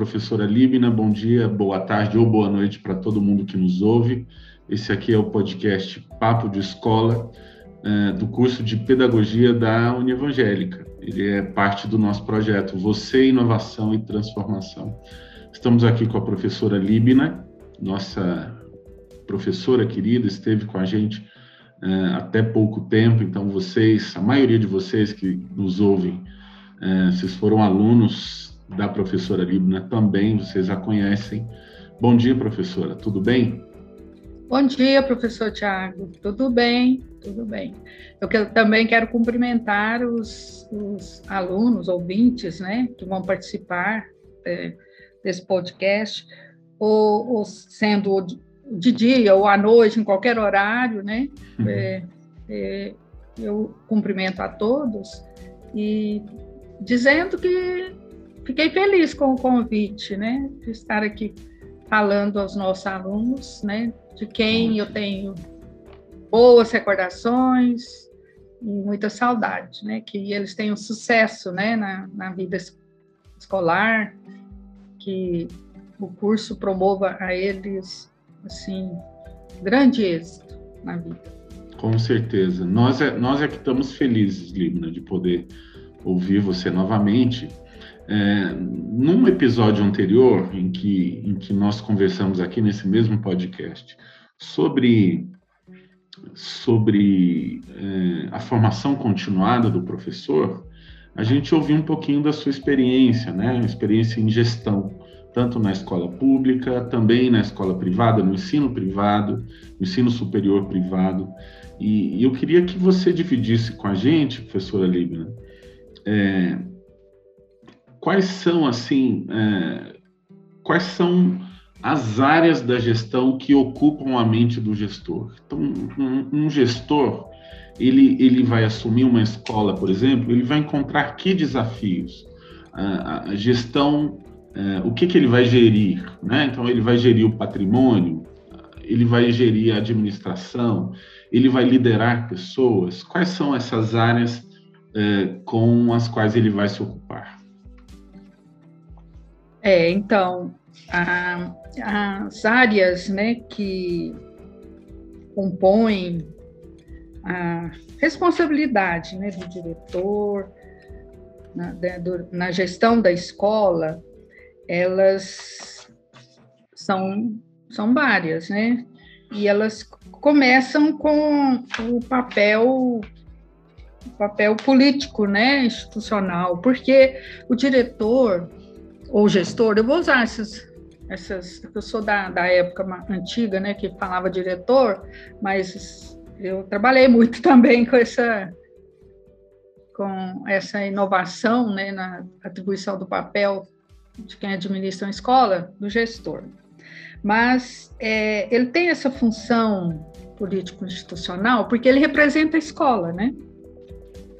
professora Líbina. Bom dia, boa tarde ou boa noite para todo mundo que nos ouve. Esse aqui é o podcast Papo de Escola, é, do curso de Pedagogia da Univangélica. Ele é parte do nosso projeto Você, Inovação e Transformação. Estamos aqui com a professora Líbina, nossa professora querida, esteve com a gente é, até pouco tempo, então vocês, a maioria de vocês que nos ouvem, é, vocês foram alunos da professora Libna também, vocês a conhecem. Bom dia, professora, tudo bem? Bom dia, professor Tiago. Tudo bem, tudo bem. Eu que, também quero cumprimentar os, os, alunos, ouvintes, né, que vão participar é, desse podcast, ou, ou, sendo de dia ou à noite, em qualquer horário, né? Uhum. É, é, eu cumprimento a todos e dizendo que fiquei feliz com o convite, né, de estar aqui falando aos nossos alunos, né, de quem eu tenho boas recordações e muita saudade, né, que eles tenham sucesso, né, na, na vida escolar, que o curso promova a eles, assim, grande êxito na vida. Com certeza. Nós é, nós é que estamos felizes, Libna, de poder ouvir você novamente é, num episódio anterior, em que, em que nós conversamos aqui nesse mesmo podcast sobre, sobre é, a formação continuada do professor, a gente ouviu um pouquinho da sua experiência, né? Experiência em gestão, tanto na escola pública, também na escola privada, no ensino privado, no ensino superior privado. E, e eu queria que você dividisse com a gente, professora Libna, é, quais são assim é, quais são as áreas da gestão que ocupam a mente do gestor. Então, um, um, gestor ele ele vai assumir uma escola, por exemplo, ele vai encontrar que desafios a, a gestão é, o que que ele vai gerir, né? Então ele vai gerir o patrimônio, ele vai gerir a administração, ele vai liderar pessoas. Quais são essas áreas é, com as quais ele vai se ocupar? É, então, a, as áreas né, que compõem a responsabilidade né, do diretor na, do, na gestão da escola, elas são, são várias, né? E elas começam com o papel o papel político, né, institucional, porque o diretor ou gestor, eu vou usar essas, essas eu sou da, da época antiga, né, que falava diretor, mas eu trabalhei muito também com essa com essa inovação, né, na atribuição do papel de quem administra uma escola, do gestor. Mas é, ele tem essa função político-institucional porque ele representa a escola, né?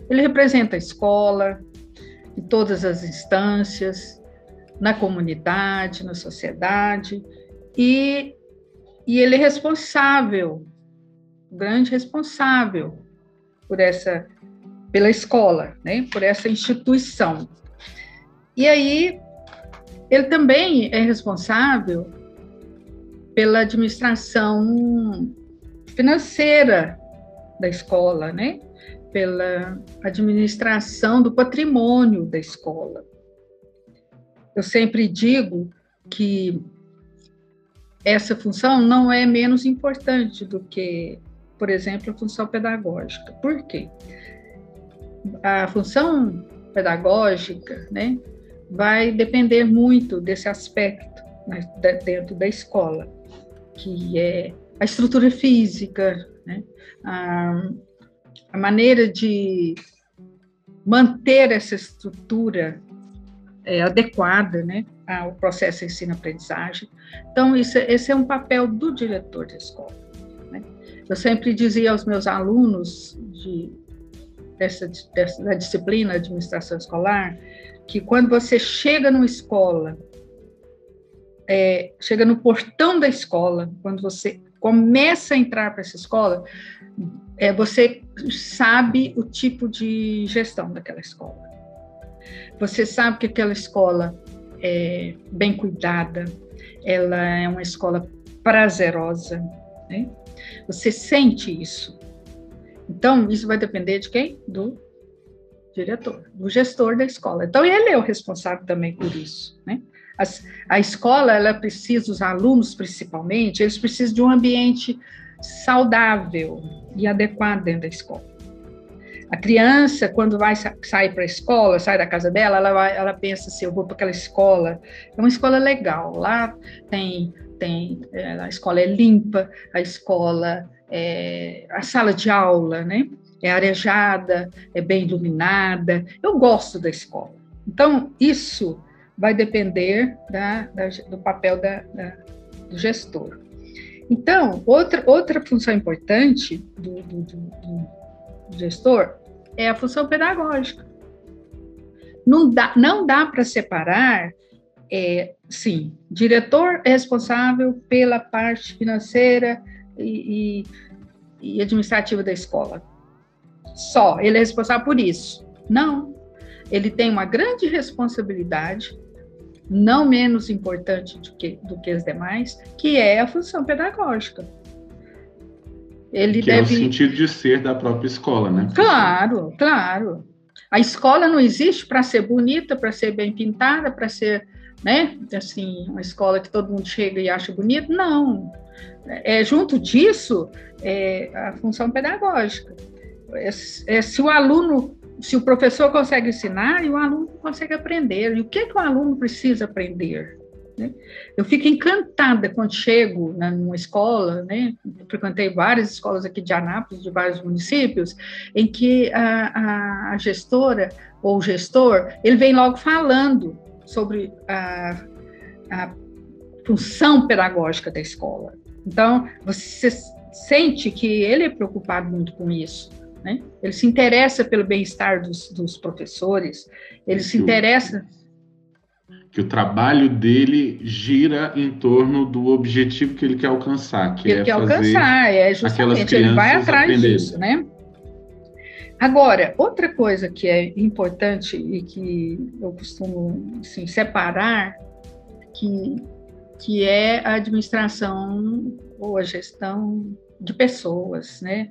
Ele representa a escola em todas as instâncias, na comunidade, na sociedade, e, e ele é responsável, grande responsável por essa, pela escola, né, por essa instituição. E aí, ele também é responsável pela administração financeira da escola, né? pela administração do patrimônio da escola. Eu sempre digo que essa função não é menos importante do que, por exemplo, a função pedagógica. Por quê? A função pedagógica, né, vai depender muito desse aspecto né, dentro da escola, que é a estrutura física, né, a, a maneira de manter essa estrutura é, adequada né, ao processo de ensino-aprendizagem. Então, isso, esse é um papel do diretor da escola. Né? Eu sempre dizia aos meus alunos de, dessa, dessa, da disciplina administração escolar que quando você chega numa escola, é, chega no portão da escola, quando você começa a entrar para essa escola, é, você sabe o tipo de gestão daquela escola. Você sabe que aquela escola é bem cuidada, ela é uma escola prazerosa, né? Você sente isso. Então, isso vai depender de quem? Do diretor, do gestor da escola. Então, ele é o responsável também por isso, né? As, a escola, ela precisa, os alunos principalmente, eles precisam de um ambiente saudável e adequado dentro da escola. A criança, quando vai sair para a escola, sai da casa dela, ela, vai, ela pensa assim, eu vou para aquela escola, é uma escola legal, lá tem, tem é, a escola é limpa, a escola, é, a sala de aula, né, é arejada, é bem iluminada, eu gosto da escola. Então, isso vai depender da, da, do papel da, do gestor. Então, outra, outra função importante do, do, do, do gestor é a função pedagógica. Não dá, não dá para separar, é, sim, diretor é responsável pela parte financeira e, e, e administrativa da escola. Só, ele é responsável por isso. Não, ele tem uma grande responsabilidade não menos importante do que, do que as demais, que é a função pedagógica. Ele que deve... é o sentido de ser da própria escola, né? Claro, claro. A escola não existe para ser bonita, para ser bem pintada, para ser, né, assim, uma escola que todo mundo chega e acha bonito. Não. É, junto disso, é a função pedagógica. É, é, se o aluno se o professor consegue ensinar e o aluno consegue aprender. E o que, que o aluno precisa aprender? Né? Eu fico encantada quando chego na, numa escola, né? Eu frequentei várias escolas aqui de Anápolis, de vários municípios, em que a, a, a gestora ou o gestor, ele vem logo falando sobre a, a função pedagógica da escola. Então, você sente que ele é preocupado muito com isso. Né? Ele se interessa pelo bem-estar dos, dos, professores, ele se interessa. Que o trabalho dele gira em torno do objetivo que ele quer alcançar, que ele é quer fazer alcançar, é justamente, ele vai atrás disso, né? Agora, outra coisa que é importante e que eu costumo assim, separar, que, que é a administração ou a gestão de pessoas, né?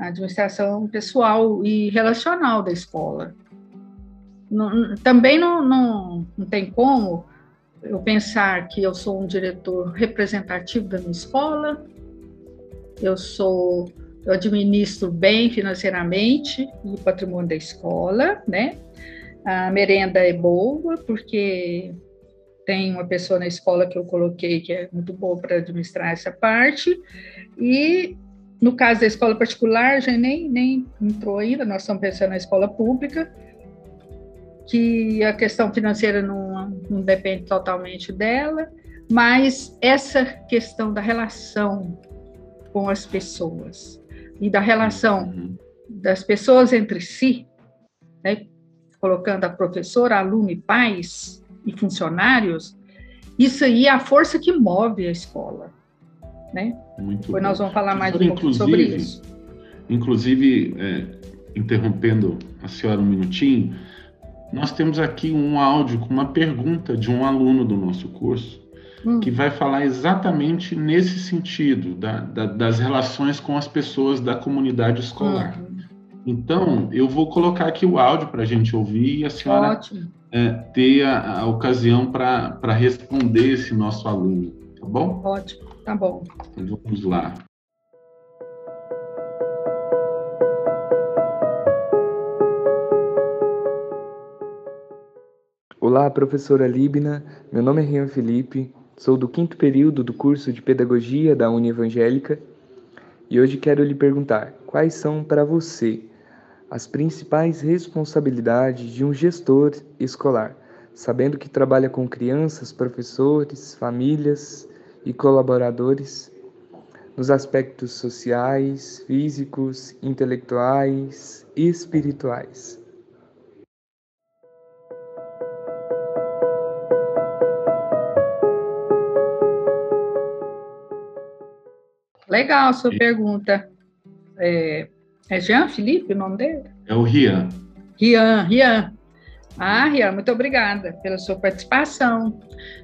a administração pessoal e relacional da escola. Não, também não, não, não tem como eu pensar que eu sou um diretor representativo da minha escola, eu sou, eu administro bem financeiramente o patrimônio da escola, né? A merenda é boa, porque tem uma pessoa na escola que eu coloquei que é muito boa para administrar essa parte, e no caso da escola particular, já nem, nem entrou ainda, nós estamos pensando na escola pública, que a questão financeira não, não depende totalmente dela, mas essa questão da relação com as pessoas e da relação uhum. das pessoas entre si, né, colocando a professora, aluno e pais e funcionários, isso aí é a força que move a escola né? Muito Depois bom. nós vamos falar mais um pouco sobre isso. Inclusive, é, interrompendo a senhora um minutinho, nós temos aqui um áudio com uma pergunta de um aluno do nosso curso hum. que vai falar exatamente nesse sentido da, da, das relações com as pessoas da comunidade escolar. Hum. Então, eu vou colocar aqui o áudio para a gente ouvir e a senhora é, ter a, a ocasião para responder esse nosso aluno, tá bom? Ótimo. Tá bom. Vamos lá. Olá, professora Libna. Meu nome é Rian Felipe. Sou do quinto período do curso de Pedagogia da Uni Evangélica e hoje quero lhe perguntar quais são para você as principais responsabilidades de um gestor escolar, sabendo que trabalha com crianças, professores, famílias e colaboradores, nos aspectos sociais, físicos, intelectuais e espirituais. Legal a sua pergunta. É, é Jean Felipe o nome dele? É o Rian. Rian, Rian. Ah, Rian, muito obrigada pela sua participação.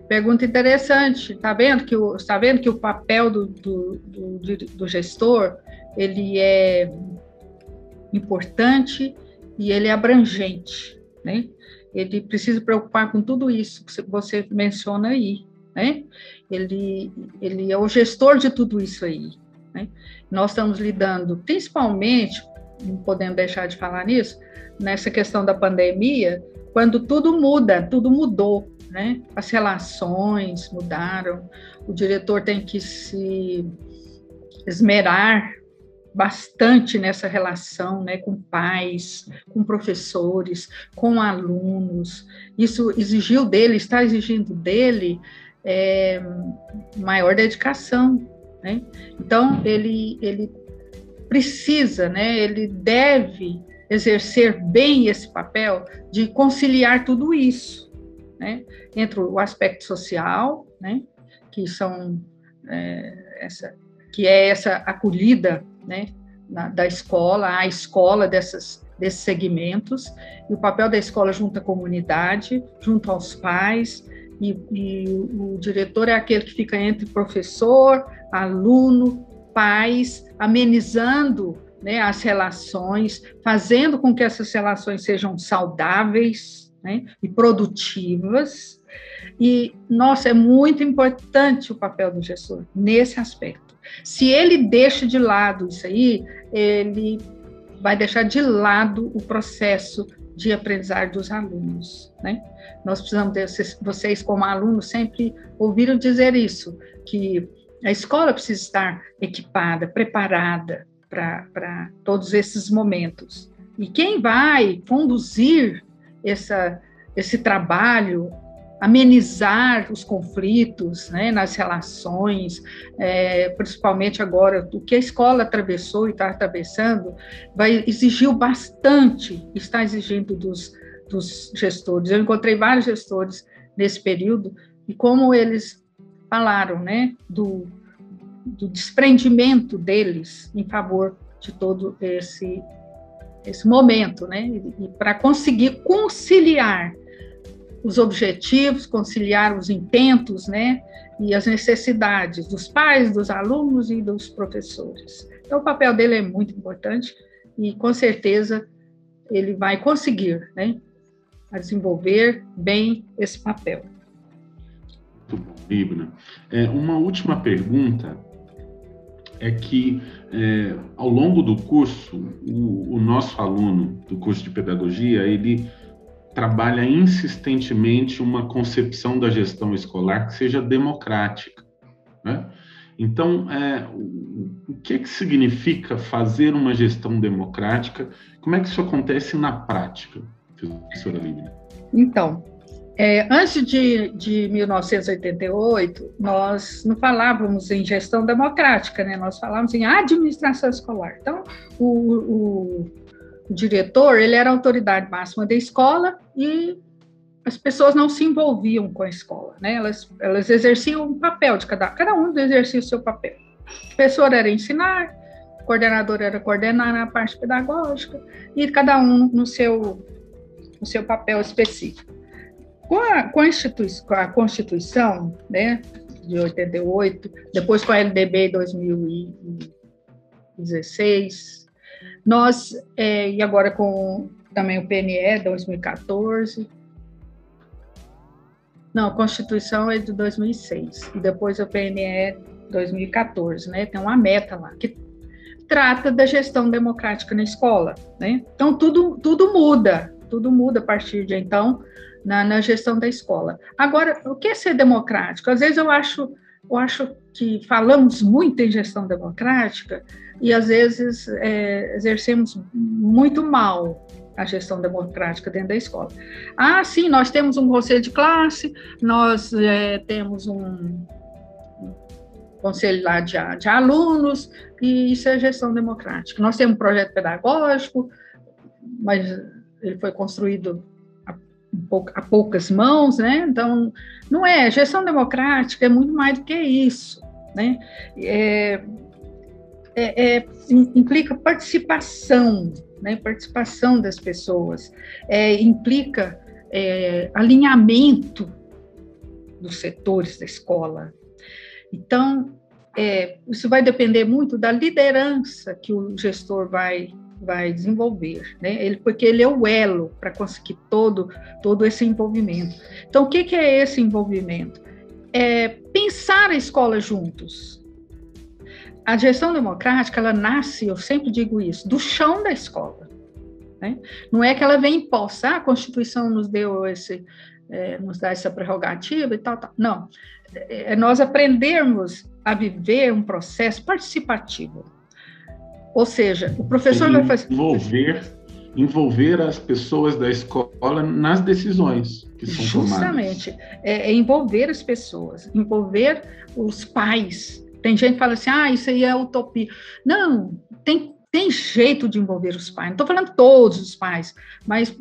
Pergunta interessante. Está vendo que o está vendo que o papel do, do, do, do gestor ele é importante e ele é abrangente, né? Ele precisa preocupar com tudo isso que você menciona aí, né? Ele ele é o gestor de tudo isso aí, né? Nós estamos lidando, principalmente, não podemos deixar de falar nisso, nessa questão da pandemia, quando tudo muda, tudo mudou, né? As relações mudaram, o diretor tem que se esmerar bastante nessa relação, né, com pais, com professores, com alunos. Isso exigiu dele, está exigindo dele é, maior dedicação, né? Então ele ele precisa, né? Ele deve exercer bem esse papel de conciliar tudo isso, né? Entre o aspecto social, né? Que são é, essa, que é essa acolhida, né? Na, da escola, a escola dessas desses segmentos e o papel da escola junto à comunidade, junto aos pais e, e o, diretor é aquele que fica entre professor, aluno, pais, amenizando né, as relações, fazendo com que essas relações sejam saudáveis né, e produtivas. E, nossa, é muito importante o papel do gestor nesse aspecto. Se ele deixa de lado isso aí, ele vai deixar de lado o processo de aprendizagem dos alunos, né? Nós precisamos, de, vocês como alunos sempre ouviram dizer isso, que a escola precisa estar equipada, preparada para todos esses momentos. E quem vai conduzir essa, esse trabalho, amenizar os conflitos né, nas relações, é, principalmente agora, o que a escola atravessou e está atravessando, vai exigir bastante, está exigindo dos, dos gestores. Eu encontrei vários gestores nesse período e como eles falaram, né, do, do desprendimento deles em favor de todo esse esse momento, né, e, e para conseguir conciliar os objetivos, conciliar os intentos, né, e as necessidades dos pais, dos alunos e dos professores. Então, o papel dele é muito importante e, com certeza, ele vai conseguir, né, desenvolver bem esse papel. Muito bom, Libna. É, uma última pergunta é que, é, ao longo do curso, o, o, nosso aluno do curso de pedagogia, ele trabalha insistentemente uma concepção da gestão escolar que seja democrática, né? Então, é, o que, que significa fazer uma gestão democrática? Como é que isso acontece na prática, professora Lívia? Então, é, antes de, de 1988, nós não falávamos em gestão democrática, né? nós falávamos em administração escolar. Então, o, o, o diretor ele era a autoridade máxima da escola e as pessoas não se envolviam com a escola, né? elas, elas exerciam um papel de cada, cada um exercia o seu papel. O professor era ensinar, o coordenador era coordenar na parte pedagógica e cada um no seu, no seu papel específico. Com a, com a, com a Constituição, né, de 88, depois com a LDB em 2016, nós, é, e agora com também o PNE 2014, não, a Constituição é de 2006, e depois o PNE 2014, né, tem uma meta lá, que trata da gestão democrática na escola, né, então tudo, tudo muda, tudo muda a partir de então, na, na, gestão da escola. Agora, o que é ser democrático? Às vezes eu acho, eu acho que falamos muito em gestão democrática e às vezes é, exercemos muito mal a gestão democrática dentro da escola. Ah, sim, nós temos um conselho de classe, nós é, temos um, conselho lá de, de alunos, e isso é gestão democrática. Nós temos um projeto pedagógico, mas ele foi construído a, a poucas mãos, né? Então, não é, gestão democrática é muito mais do que isso, né? É, é, é, implica participação, né? Participação das pessoas, é, implica é, alinhamento dos setores da escola. Então, é, isso vai depender muito da liderança que o gestor vai vai desenvolver, né? Ele, porque ele é o elo para conseguir todo todo esse envolvimento. Então, o que, que é esse envolvimento? É pensar a escola juntos. A gestão democrática ela nasce, eu sempre digo isso, do chão da escola. Né? Não é que ela vem imposta, ah, a Constituição nos deu esse, é, nos dá essa prerrogativa e tal, tal. Não, é, é nós aprendermos a viver um processo participativo. Ou seja, o professor vai fazer. Envolver, envolver as pessoas da escola nas decisões que são Justamente. tomadas. É, é envolver as pessoas, envolver os pais. Tem gente que fala assim, ah, isso aí é utopia. Não, tem tem jeito de envolver os pais. Não estou falando todos os pais, mas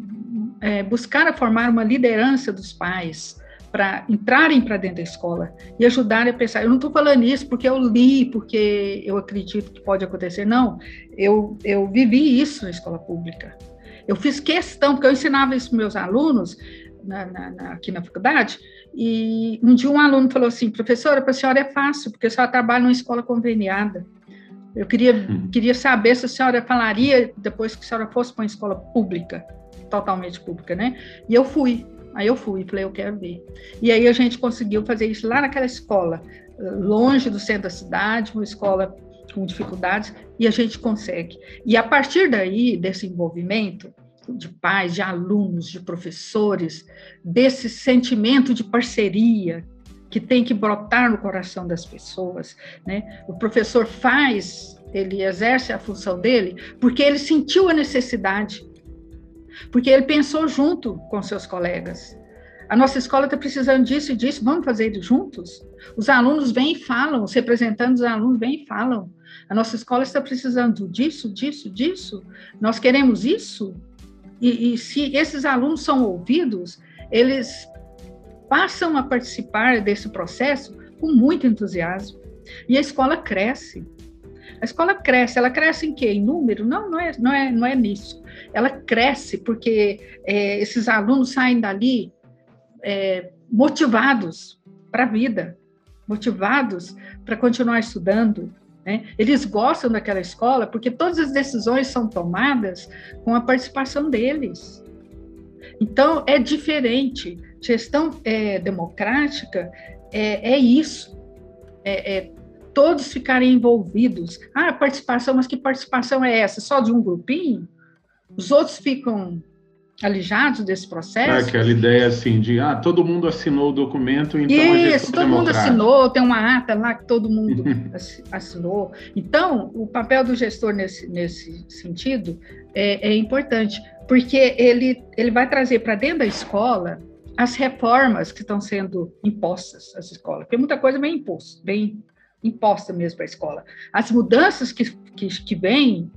é, buscar a formar uma liderança dos pais para entrarem para dentro da escola e ajudarem a pensar. Eu não estou falando isso porque eu li, porque eu acredito que pode acontecer. Não, eu, eu vivi isso na escola pública. Eu fiz questão, porque eu ensinava isso para meus alunos na, na, na, aqui na faculdade, e um dia um aluno falou assim, professora, para a senhora é fácil, porque a senhora trabalha numa escola conveniada. Eu queria, uhum. queria saber se a senhora falaria depois que a senhora fosse para uma escola pública, totalmente pública, né? E eu fui. Aí eu fui, falei, eu quero ver. E aí a gente conseguiu fazer isso lá naquela escola, longe do centro da cidade, uma escola com dificuldades, e a gente consegue. E a partir daí, desse envolvimento de pais, de alunos, de professores, desse sentimento de parceria que tem que brotar no coração das pessoas, né? O professor faz, ele exerce a função dele porque ele sentiu a necessidade, porque ele pensou junto com seus colegas. A nossa escola está precisando disso e disso, vamos fazer isso juntos? Os alunos vêm e falam, os representantes dos alunos vêm e falam. A nossa escola está precisando disso, disso, disso. Nós queremos isso. E, e se esses alunos são ouvidos, eles passam a participar desse processo com muito entusiasmo. E a escola cresce. A escola cresce, ela cresce em quê? Em número? Não, não é, não é, não é nisso. Ela cresce porque é, esses alunos saem dali é, motivados para a vida, motivados para continuar estudando. Né? Eles gostam daquela escola porque todas as decisões são tomadas com a participação deles. Então, é diferente. Gestão é, democrática é, é isso. É, é, todos ficarem envolvidos. Ah, participação, mas que participação é essa? Só de um grupinho? Os outros ficam alijados desse processo. É aquela ideia assim de ah, todo mundo assinou o documento, então Isso, todo mundo assinou, tem uma ata lá que todo mundo assinou. Então, o papel do gestor nesse, nesse sentido é, é importante, porque ele, ele vai trazer para dentro da escola as reformas que estão sendo impostas às escolas, porque muita coisa vem imposta, bem imposta mesmo para a escola. As mudanças que, que, que vêm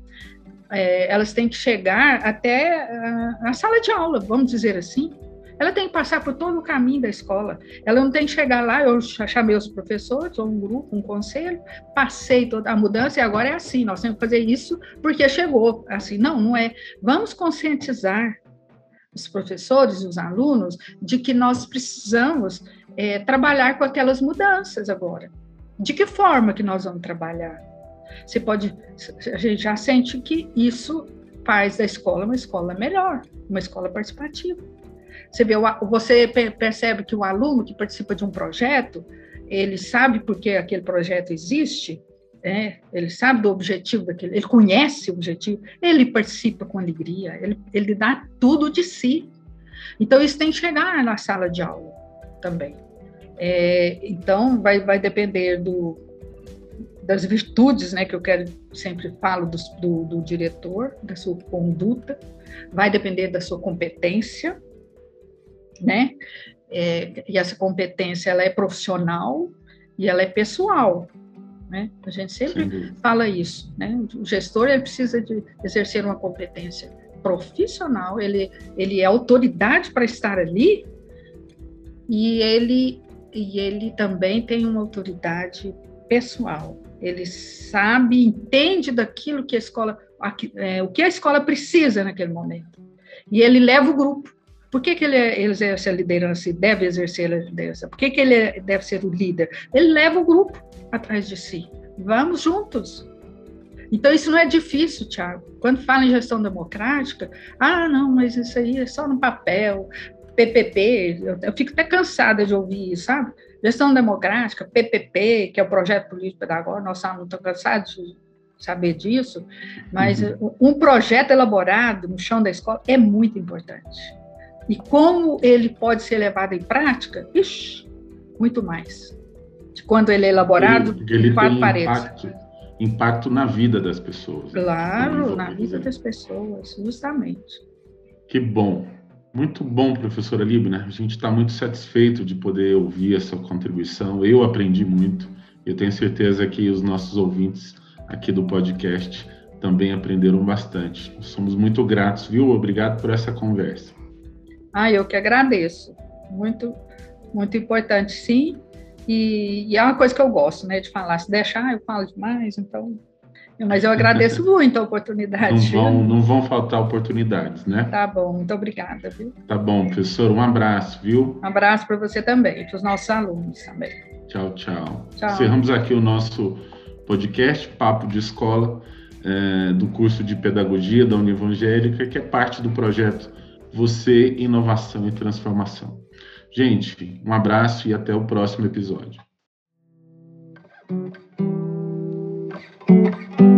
é, elas têm que chegar até a, a, sala de aula, vamos dizer assim. Ela tem que passar por todo o caminho da escola. Ela não tem que chegar lá, eu chamei os professores, ou um grupo, um conselho, passei toda a mudança e agora é assim, nós temos que fazer isso porque chegou. Assim, não, não é. Vamos conscientizar os professores, os alunos, de que nós precisamos é, trabalhar com aquelas mudanças agora. De que forma que nós vamos trabalhar? Você pode, a gente já sente que isso faz da escola uma escola melhor, uma escola participativa. Você vê, você percebe que o aluno que participa de um projeto, ele sabe por que aquele projeto existe, né? ele sabe do objetivo daquele, ele conhece o objetivo, ele participa com alegria, ele, ele dá tudo de si. Então, isso tem que chegar na sala de aula também. É, então, vai, vai depender do, das virtudes, né, que eu quero sempre falo do, do, do diretor, da sua conduta, vai depender da sua competência, né? É, e essa competência ela é profissional e ela é pessoal. né? A gente sempre fala isso, né? O gestor ele precisa de exercer uma competência profissional, ele, ele é autoridade para estar ali e ele, e ele também tem uma autoridade pessoal. Ele sabe, entende daquilo que a escola, é, o que a escola precisa naquele momento. E ele leva o grupo. Por que, que ele, exerce a liderança e deve exercer a liderança? Por que, que ele deve ser o líder? Ele leva o grupo atrás de si. Vamos juntos. Então, isso não é difícil, Tiago. Quando fala em gestão democrática, ah, não, mas isso aí é só no papel, PPP, eu, eu fico até cansada de ouvir isso, sabe? Gestão democrática, PPP, que é o projeto político pedagógico, nós estamos cansados de saber disso, mas uhum. um projeto elaborado no chão da escola é muito importante. E como ele pode ser levado em prática, ixi, muito mais. De quando ele é elaborado ele, ele quatro paredes. Impacto impacto na vida das pessoas. Claro, na vida das pessoas, justamente. Que bom. Muito bom, professora Libna. A gente está muito satisfeito de poder ouvir essa contribuição. Eu aprendi muito. Eu tenho certeza que os nossos ouvintes aqui do podcast também aprenderam bastante. Somos muito gratos, viu? Obrigado por essa conversa. Ah, eu que agradeço. Muito, muito importante, sim. E, e, é uma coisa que eu gosto, né, de falar. Se deixar, eu falo demais, então. Mas eu agradeço muito a oportunidade. Não vão, não vão faltar oportunidades, né? Tá bom, muito obrigada, viu? Tá bom, professor, um abraço, viu? Um abraço para você também, para os nossos alunos também. Tchau, tchau. tchau. Encerramos aqui o nosso podcast, Papo de Escola, é, do curso de Pedagogia da Univangélica, que é parte do projeto Você, Inovação e Transformação. Gente, um abraço e até o próximo episódio. Música